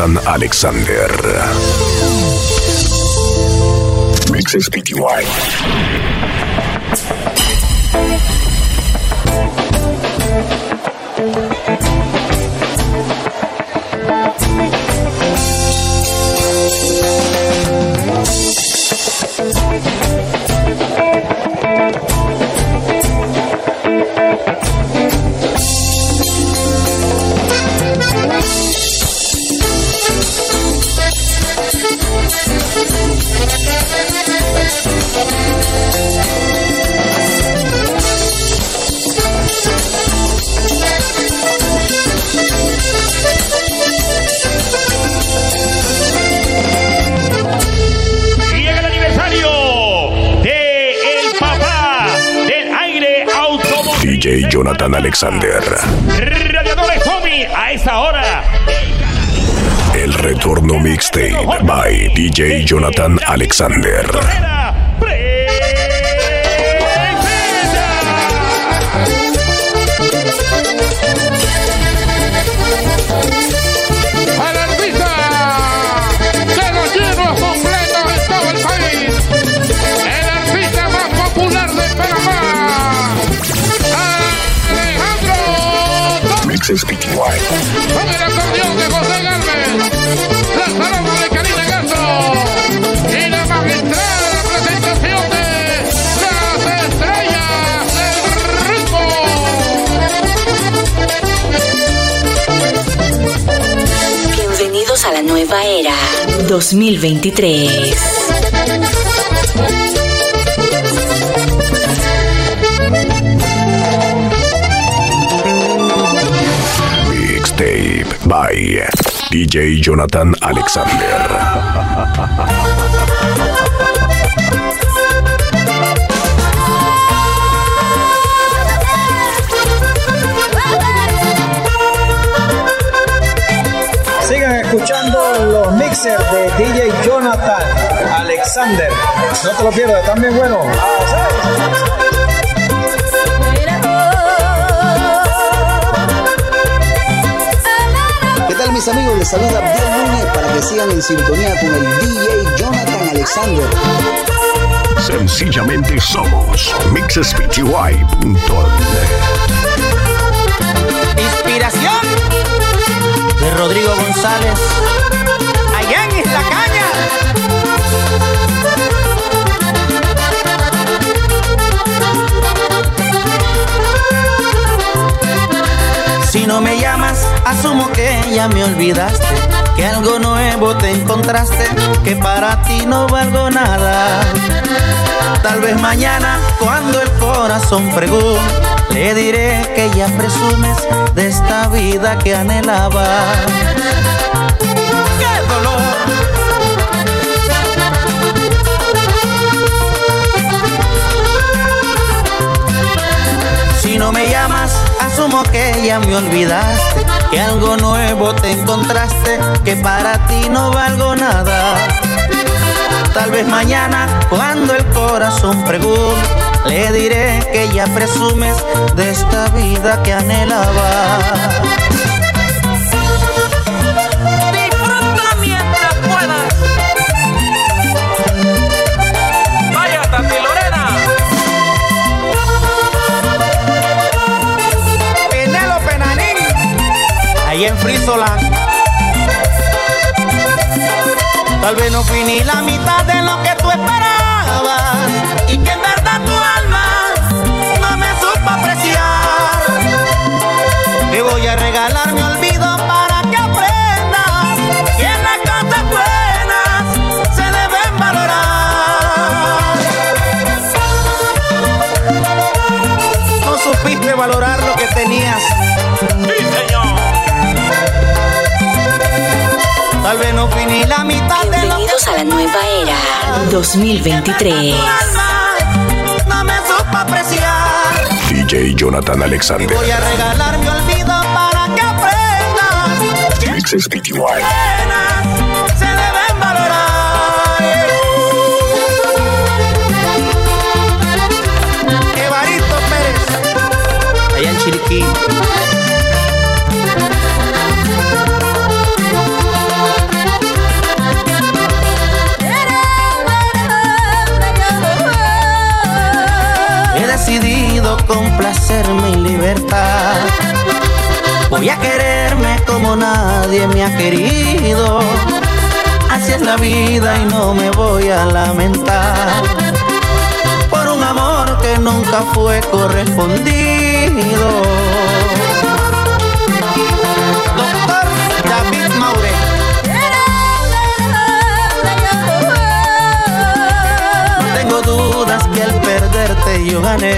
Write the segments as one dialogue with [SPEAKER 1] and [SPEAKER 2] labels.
[SPEAKER 1] Jonathan Alexander. Mixes PTY. Alexander.
[SPEAKER 2] Radiadores Tommy a esta hora.
[SPEAKER 1] El retorno mixtape by DJ Jonathan Alexander.
[SPEAKER 3] 2023.
[SPEAKER 1] Mixtape by DJ Jonathan Alexander.
[SPEAKER 4] los mixers de DJ Jonathan Alexander. No te lo pierdas, están bien buenos.
[SPEAKER 5] ¿Qué tal mis amigos? Les saluda Abdiel Núñez para que sigan en sintonía con el DJ Jonathan Alexander.
[SPEAKER 1] Sencillamente somos mixespty.net.
[SPEAKER 6] Inspiración de Rodrigo González. Isla Caña. Si no me llamas, asumo que ya me olvidaste. Que algo nuevo te encontraste, que para ti no valgo nada. Tal vez mañana, cuando el corazón pregunte, le diré que ya presumes de esta vida que anhelaba. Que ya me olvidaste, que algo nuevo te encontraste, que para ti no valgo nada. Tal vez mañana, cuando el corazón pregunte, le diré que ya presumes de esta vida que anhelaba. Tal vez no fui ni la mitad de lo que tú esperabas. Y que en verdad tu alma no me supo apreciar. Te voy a regalar mi olvido para que aprendas que las cosas buenas se deben valorar. No supiste valorar Tal vez no fui ni la mitad de lo que
[SPEAKER 3] Bienvenidos a la nueva era 2023.
[SPEAKER 6] no me supo apreciar.
[SPEAKER 1] DJ Jonathan Alexander.
[SPEAKER 6] Voy a regalar mi olvido para que aprendas
[SPEAKER 1] Mixes
[SPEAKER 6] se deben valorar. Evaristo Pérez, allá en Chiriquí. Complacer mi libertad. Voy a quererme como nadie me ha querido. Así es la vida y no me voy a lamentar. Por un amor que nunca fue correspondido. Gané.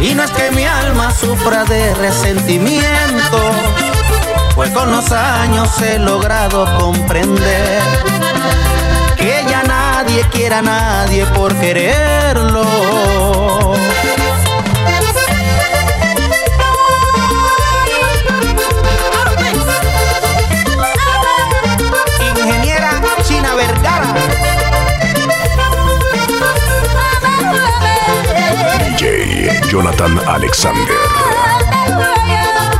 [SPEAKER 6] Y no es que mi alma sufra de resentimiento, pues con los años he logrado comprender que ya nadie quiera a nadie por quererlo.
[SPEAKER 1] Jonathan Alexander.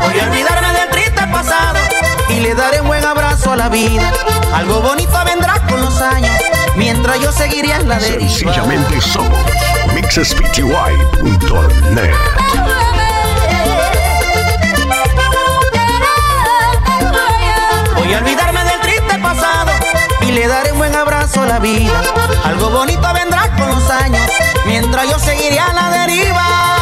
[SPEAKER 6] Voy a olvidarme del triste pasado y le daré un buen abrazo a la vida. Algo bonito vendrá con los años, mientras yo seguiré en la deriva.
[SPEAKER 1] Sencillamente somos mixespty.net.
[SPEAKER 6] Voy a olvidarme del triste pasado y le daré un buen abrazo a la vida. Algo bonito vendrá con los años, mientras yo seguiré a la deriva.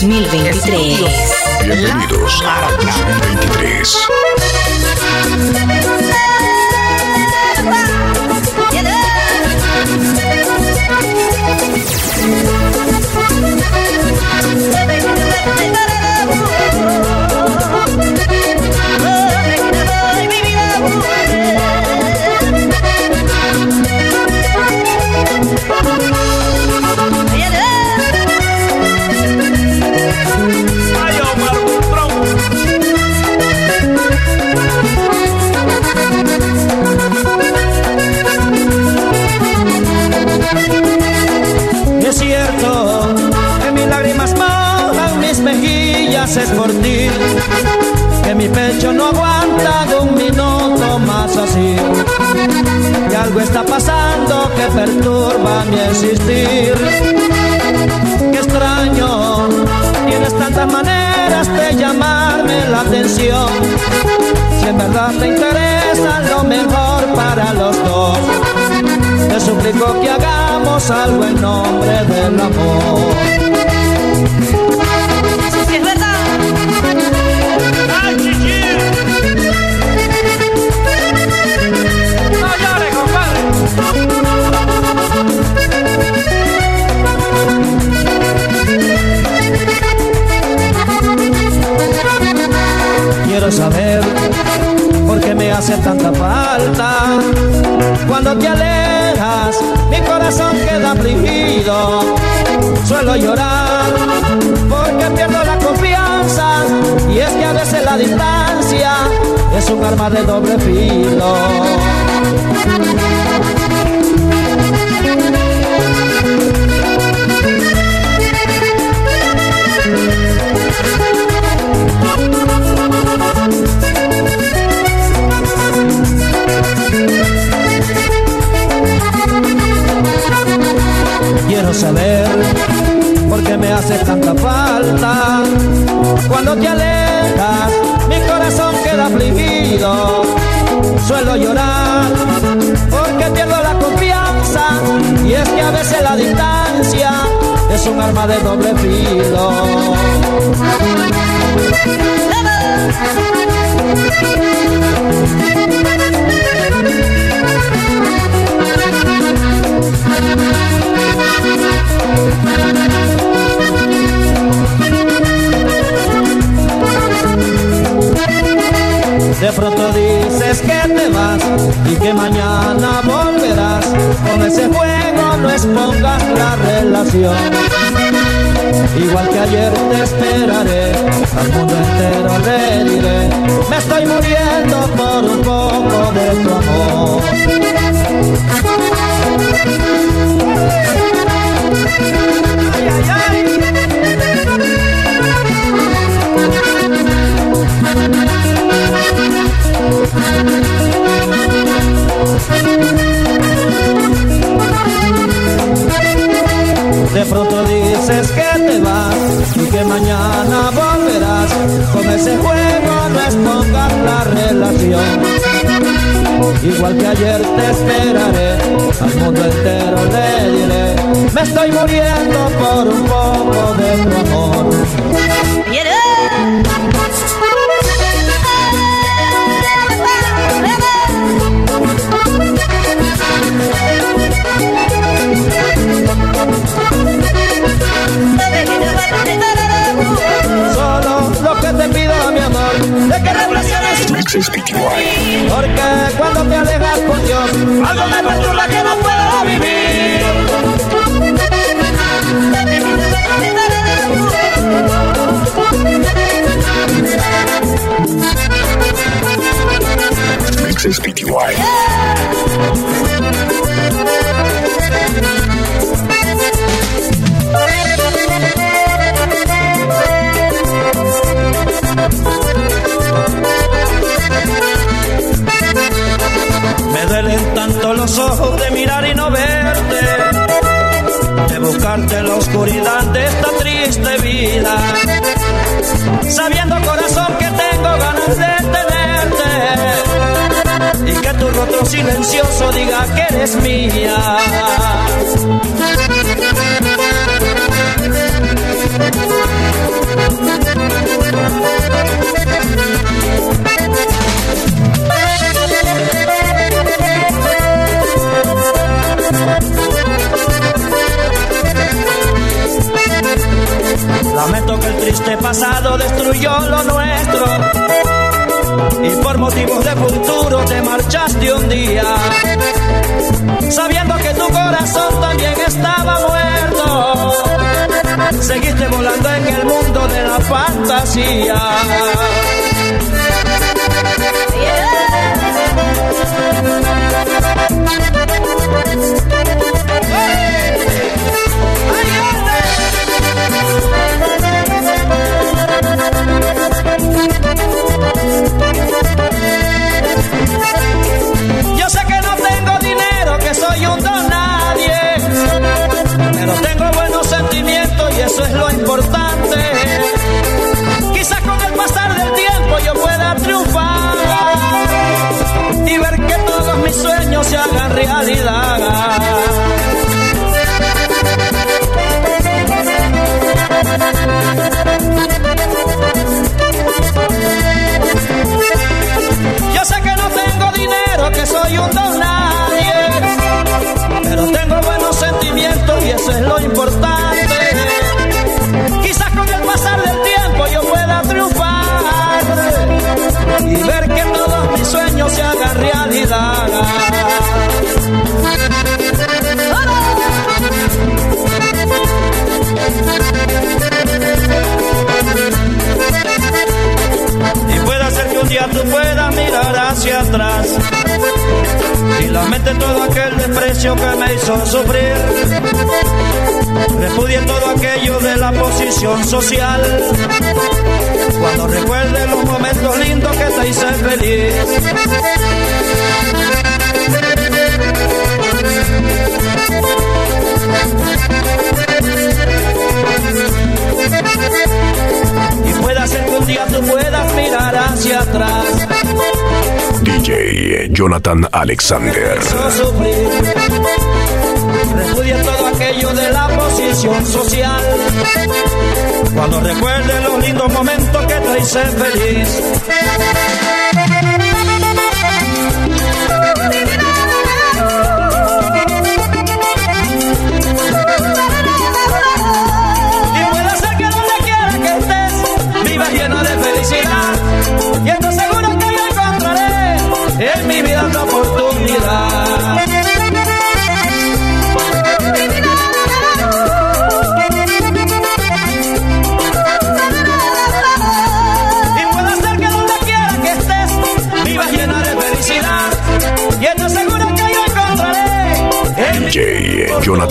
[SPEAKER 3] 2023.
[SPEAKER 1] Bienvenidos a 2023.
[SPEAKER 4] Por ti, que mi pecho no aguanta de un minuto más así. Que algo está pasando que perturba mi existir. Qué extraño, tienes tantas maneras de llamarme la atención. Si en verdad te interesa lo mejor para los dos. Te suplico que hagamos algo en nombre del amor. Quiero saber por qué me hace tanta falta. Cuando te alejas, mi corazón queda afligido. Suelo llorar porque pierdo la confianza. Y es que a veces la distancia es un arma de doble filo. Quiero saber porque me hace tanta falta. Cuando te alejas, mi corazón queda afligido. Suelo llorar porque pierdo la confianza y es que a veces la distancia es un arma de doble filo. De pronto dices que te vas y que mañana volverás. Con ese juego no expongas la relación. Igual que ayer te esperaré, al mundo entero le diré, me estoy muriendo por un poco de tu amor. Igual que ayer te esperaré, al mundo entero le diré, me estoy muriendo por un poco reflexiones. Porque cuando te alejas con Dios, algo me perturba que no puedo vivir.
[SPEAKER 1] Mixes
[SPEAKER 4] silencioso diga que eres mía. Lamento que el triste pasado destruyó lo nuestro y por motivos de futuro te marchaste un día, sabiendo que tu corazón también estaba muerto. Seguiste volando en el mundo de la fantasía. Yo tú puedas mirar hacia atrás y lamente todo aquel desprecio que me hizo sufrir. Repudie todo aquello de la posición social. Cuando recuerde los momentos lindos que te hice feliz. Y puedas algún día tú puedas mirar hacia atrás.
[SPEAKER 7] DJ Jonathan Alexander.
[SPEAKER 4] Repudia todo aquello de la posición social. Cuando recuerde los lindos momentos que te hice feliz.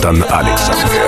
[SPEAKER 7] Jonathan Alexander.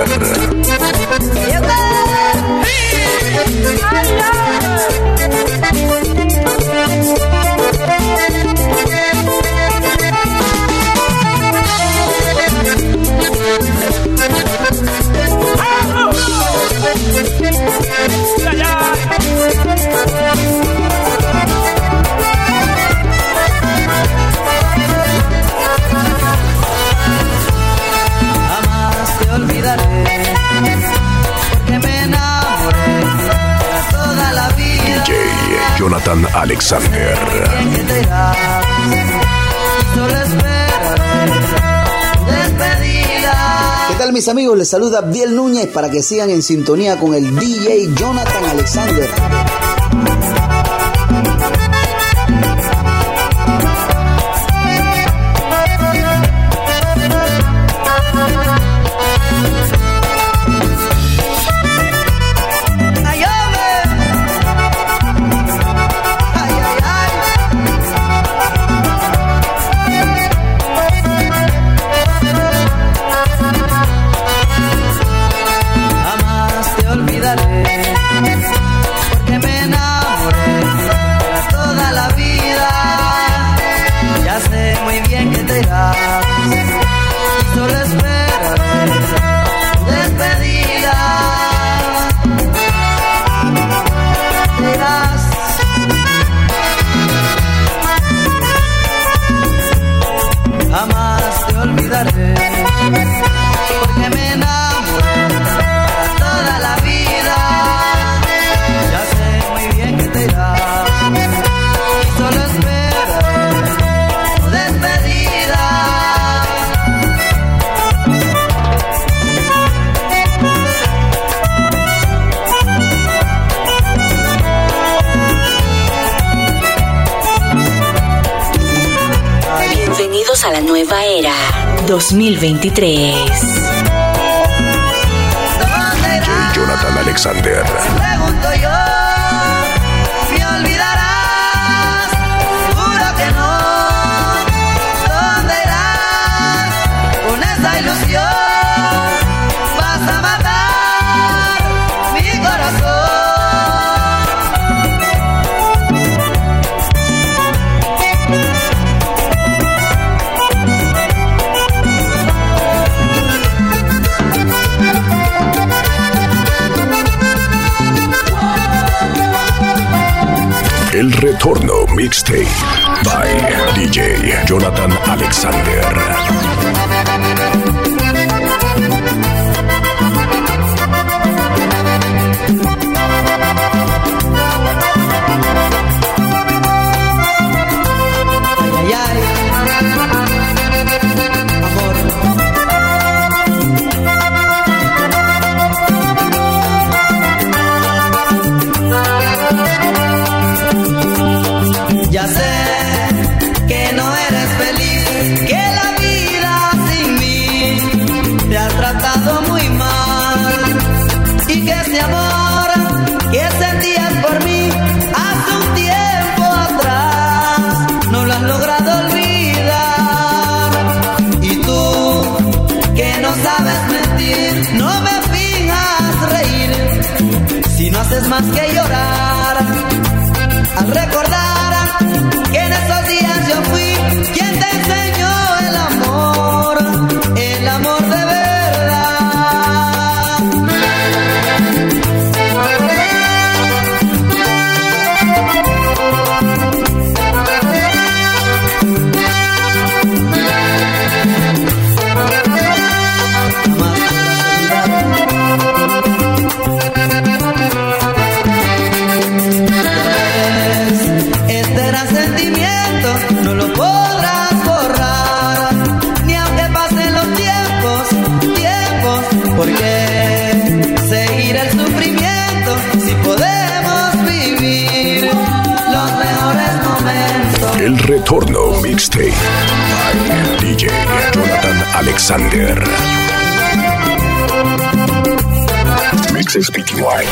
[SPEAKER 5] ¿Qué tal mis amigos? Les saluda Abdiel Núñez para que sigan en sintonía con el DJ Jonathan Alexander.
[SPEAKER 3] A la nueva era 2023.
[SPEAKER 7] Jonathan Alexander. Retorno Mixtape by DJ Jonathan Alexander.
[SPEAKER 1] Alexander. Mixes PTY.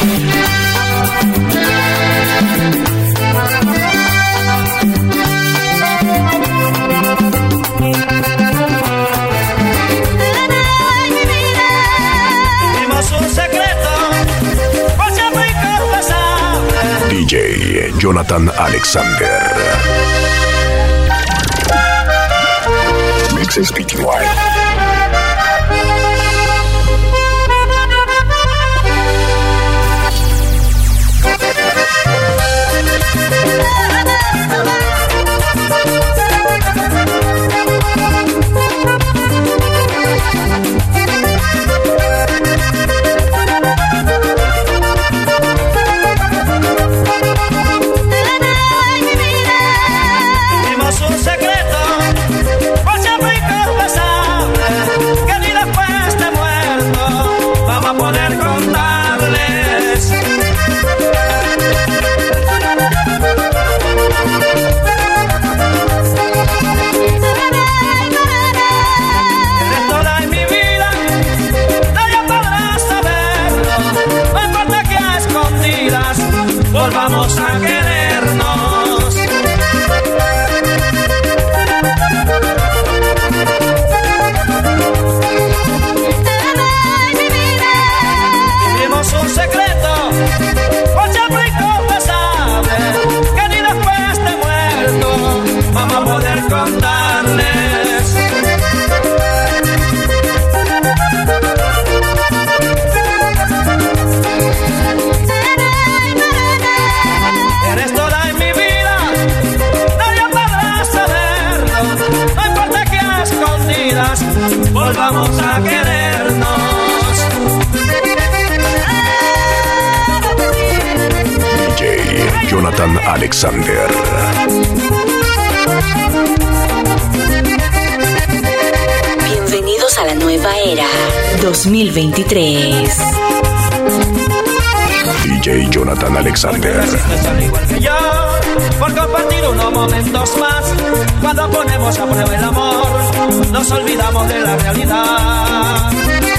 [SPEAKER 1] DJ Jonathan Alexander. Mixes PTY. Alexander.
[SPEAKER 3] Bienvenidos a la nueva era 2023.
[SPEAKER 1] DJ Jonathan Alexander.
[SPEAKER 4] Igual que yo, por compartir unos momentos más. Cuando ponemos a prueba el amor, nos olvidamos de la realidad.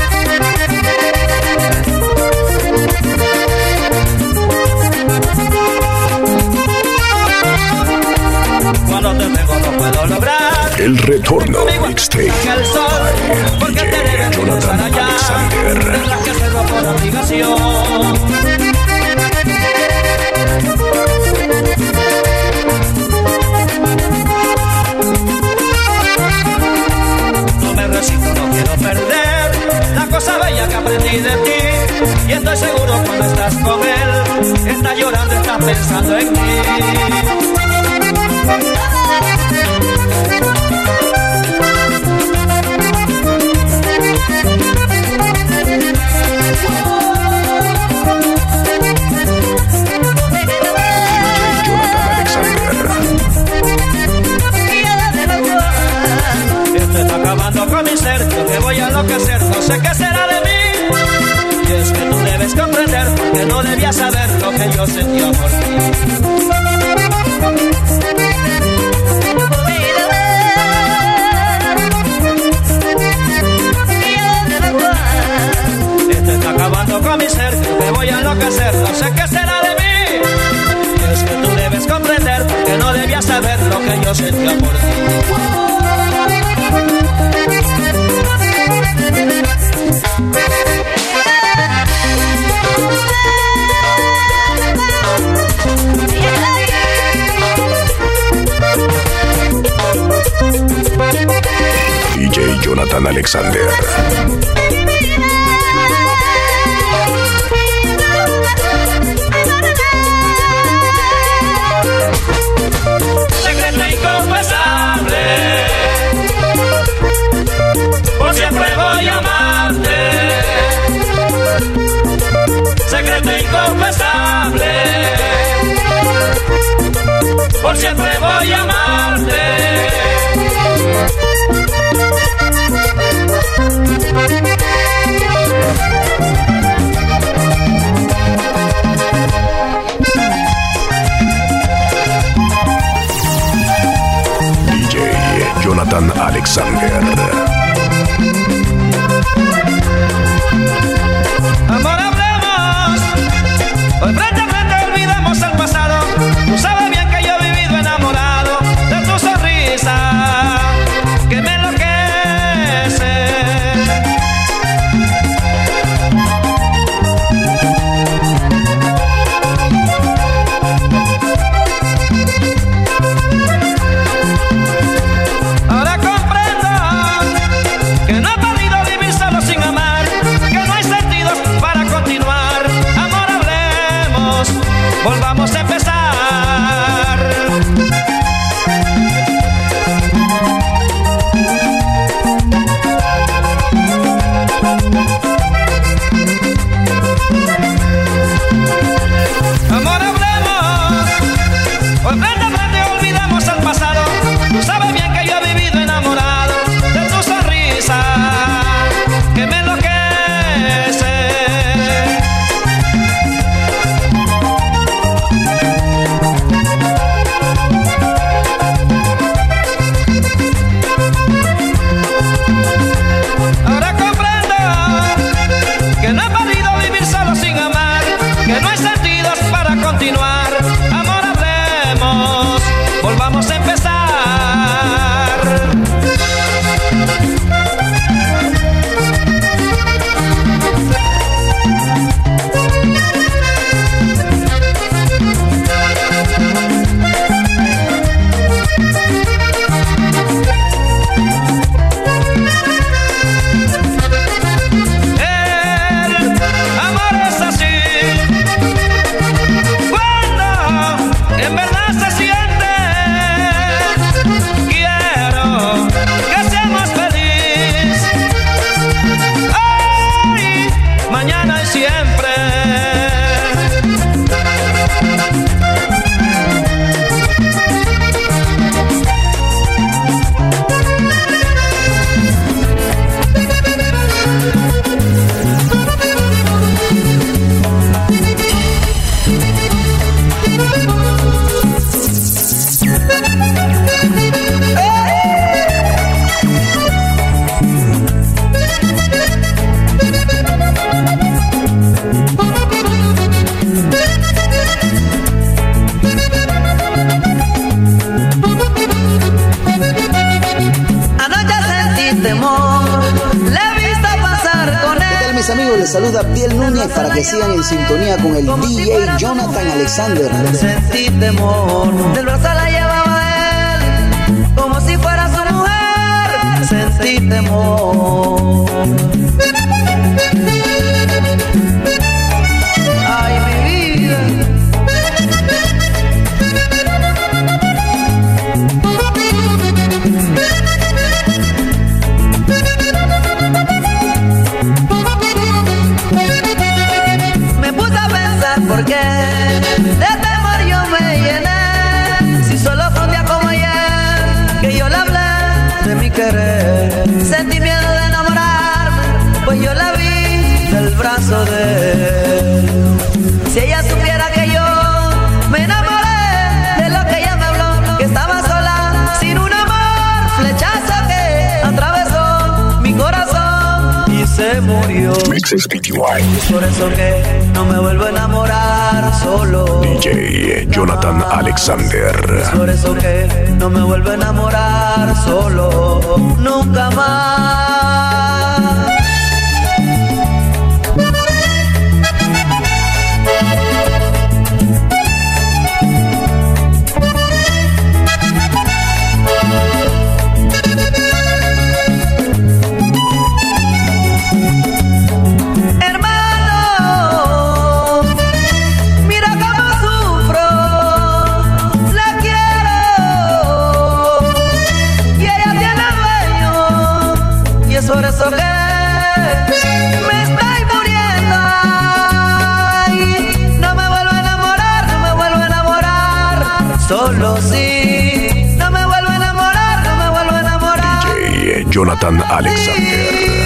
[SPEAKER 4] Cuando te tengo no puedo lograr.
[SPEAKER 1] El retorno mixtape
[SPEAKER 4] el sol, porque te
[SPEAKER 1] DJ
[SPEAKER 4] debes regresar
[SPEAKER 1] Jonathan
[SPEAKER 4] allá.
[SPEAKER 1] Alexander.
[SPEAKER 4] Que hacerlo por obligación. No me resisto, no quiero perder la cosa bella que aprendí de ti. Y estoy seguro cuando estás con él, está llorando, está pensando en mí. Comprender que no debías saber lo que yo sentía por ti. Con mi ser, me voy a enloquecer, no sé qué será de mí. Y es que tú debes comprender que no debías saber lo que yo sentía por ti.
[SPEAKER 1] DJ Jonathan Alexander.
[SPEAKER 4] siempre voy a amarte. DJ Jonathan Alexander.
[SPEAKER 5] les saluda Piel Núñez para que sigan en sintonía con el DJ Jonathan Alexander.
[SPEAKER 7] Sentí temor, del brazo la llevaba él, como si fuera su mujer. Sentí temor. se murió.
[SPEAKER 4] Y
[SPEAKER 7] por eso que no me vuelvo a enamorar solo.
[SPEAKER 4] DJ Jonathan Alexander.
[SPEAKER 7] Y por eso que no me vuelvo a enamorar solo. Nunca
[SPEAKER 4] más. Jonathan Alexander.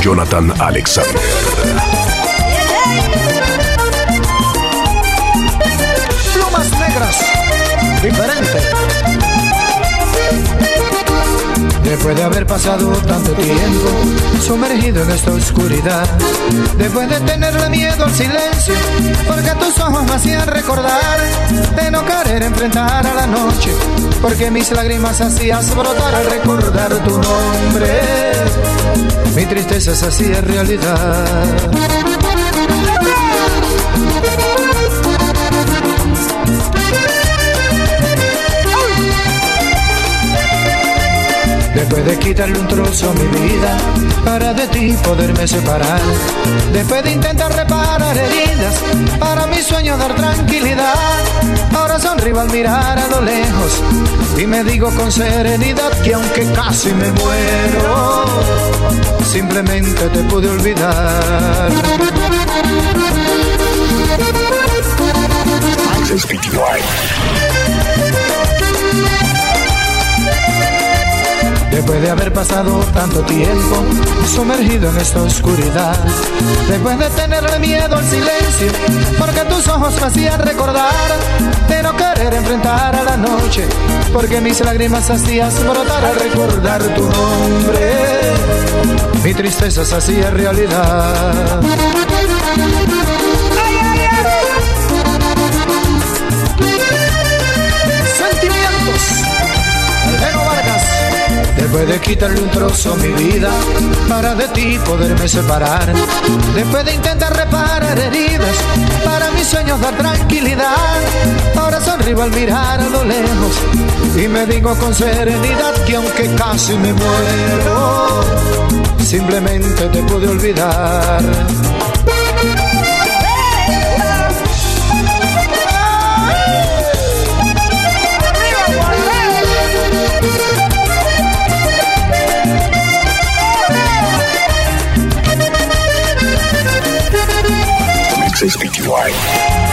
[SPEAKER 1] Jonathan Alexander.
[SPEAKER 8] Diferente. Después de haber pasado tanto tiempo sumergido en esta oscuridad, después de tenerle miedo al silencio, porque tus ojos me hacían recordar de no querer enfrentar a la noche, porque mis lágrimas hacías brotar al recordar tu nombre, mi tristeza se hacía realidad. De quitarle un trozo a mi vida para de ti poderme separar. Después de intentar reparar heridas para mi sueño dar tranquilidad. Ahora sonrío al mirar a lo lejos y me digo con serenidad que aunque casi me muero, simplemente te pude olvidar. Después de haber pasado tanto tiempo sumergido en esta oscuridad, después de tenerle miedo al silencio, porque tus ojos me hacían recordar de no querer enfrentar a la noche, porque mis lágrimas hacías brotar al recordar tu nombre, mi tristeza se hacía realidad. Después de quitarle un trozo a mi vida para de ti poderme separar. Después de intentar reparar heridas para mis sueños dar tranquilidad. Ahora sonrío al mirar a lo lejos y me digo con serenidad que aunque casi me muero, simplemente te pude olvidar.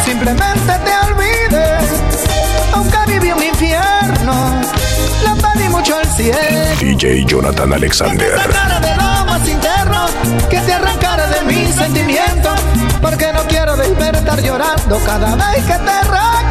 [SPEAKER 8] Simplemente te olvidé, aunque viví un infierno, la pedí mucho al cielo.
[SPEAKER 1] DJ Jonathan Alexander.
[SPEAKER 8] Que te sacara de lo más interno, que te arrancara de mis sentimientos, porque no quiero despertar llorando cada vez que te recuerdo.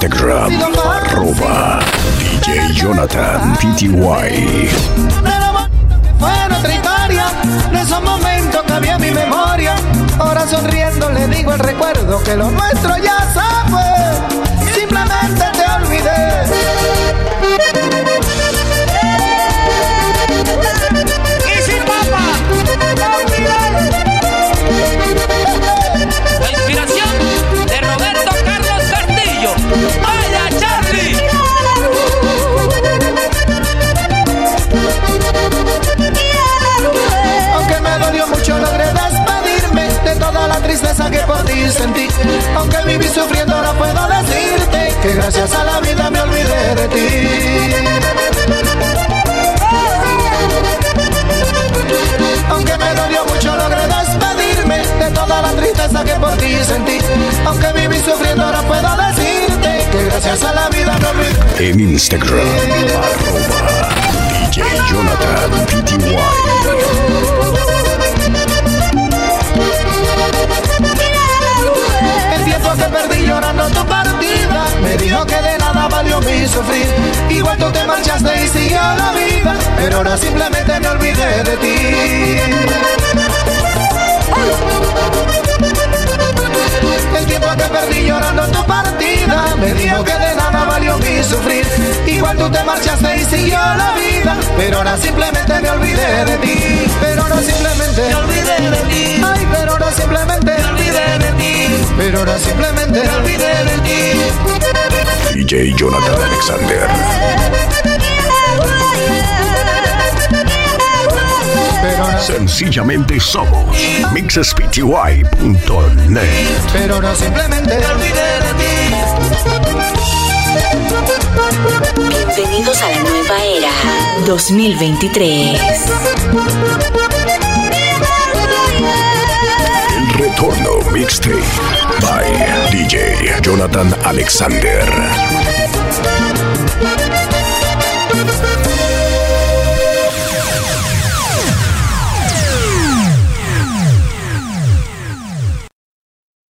[SPEAKER 1] Instagram, arroba DJ Jonathan PTY.
[SPEAKER 8] Fue nuestra historia, de esos momentos que había mi memoria. Ahora sonriendo le digo el recuerdo que lo nuestro ya se que por ti sentí. Aunque viví sufriendo ahora puedo decirte que gracias a la vida me olvidé.
[SPEAKER 1] En Instagram, arroba DJ Jonathan PTY.
[SPEAKER 8] El tiempo que perdí llorando tu partida Me dijo que de nada valió mi sufrir Igual tú te marchaste y siguió la vida Pero ahora simplemente me olvidé de ti tiempo que perdí llorando tu partida. Me dijo que de nada valió mi sufrir. Igual tú te marchaste y siguió la vida. Pero ahora simplemente me olvidé de ti. Pero ahora simplemente me olvidé de ti. Ay, pero ahora simplemente me olvidé de ti. Pero ahora simplemente me olvidé de ti.
[SPEAKER 1] DJ Jonathan Alexander. Sencillamente somos mixespty.net.
[SPEAKER 8] Pero no simplemente te olvidé de ti.
[SPEAKER 3] Bienvenidos a la nueva era 2023.
[SPEAKER 1] El retorno mixtape by DJ Jonathan Alexander.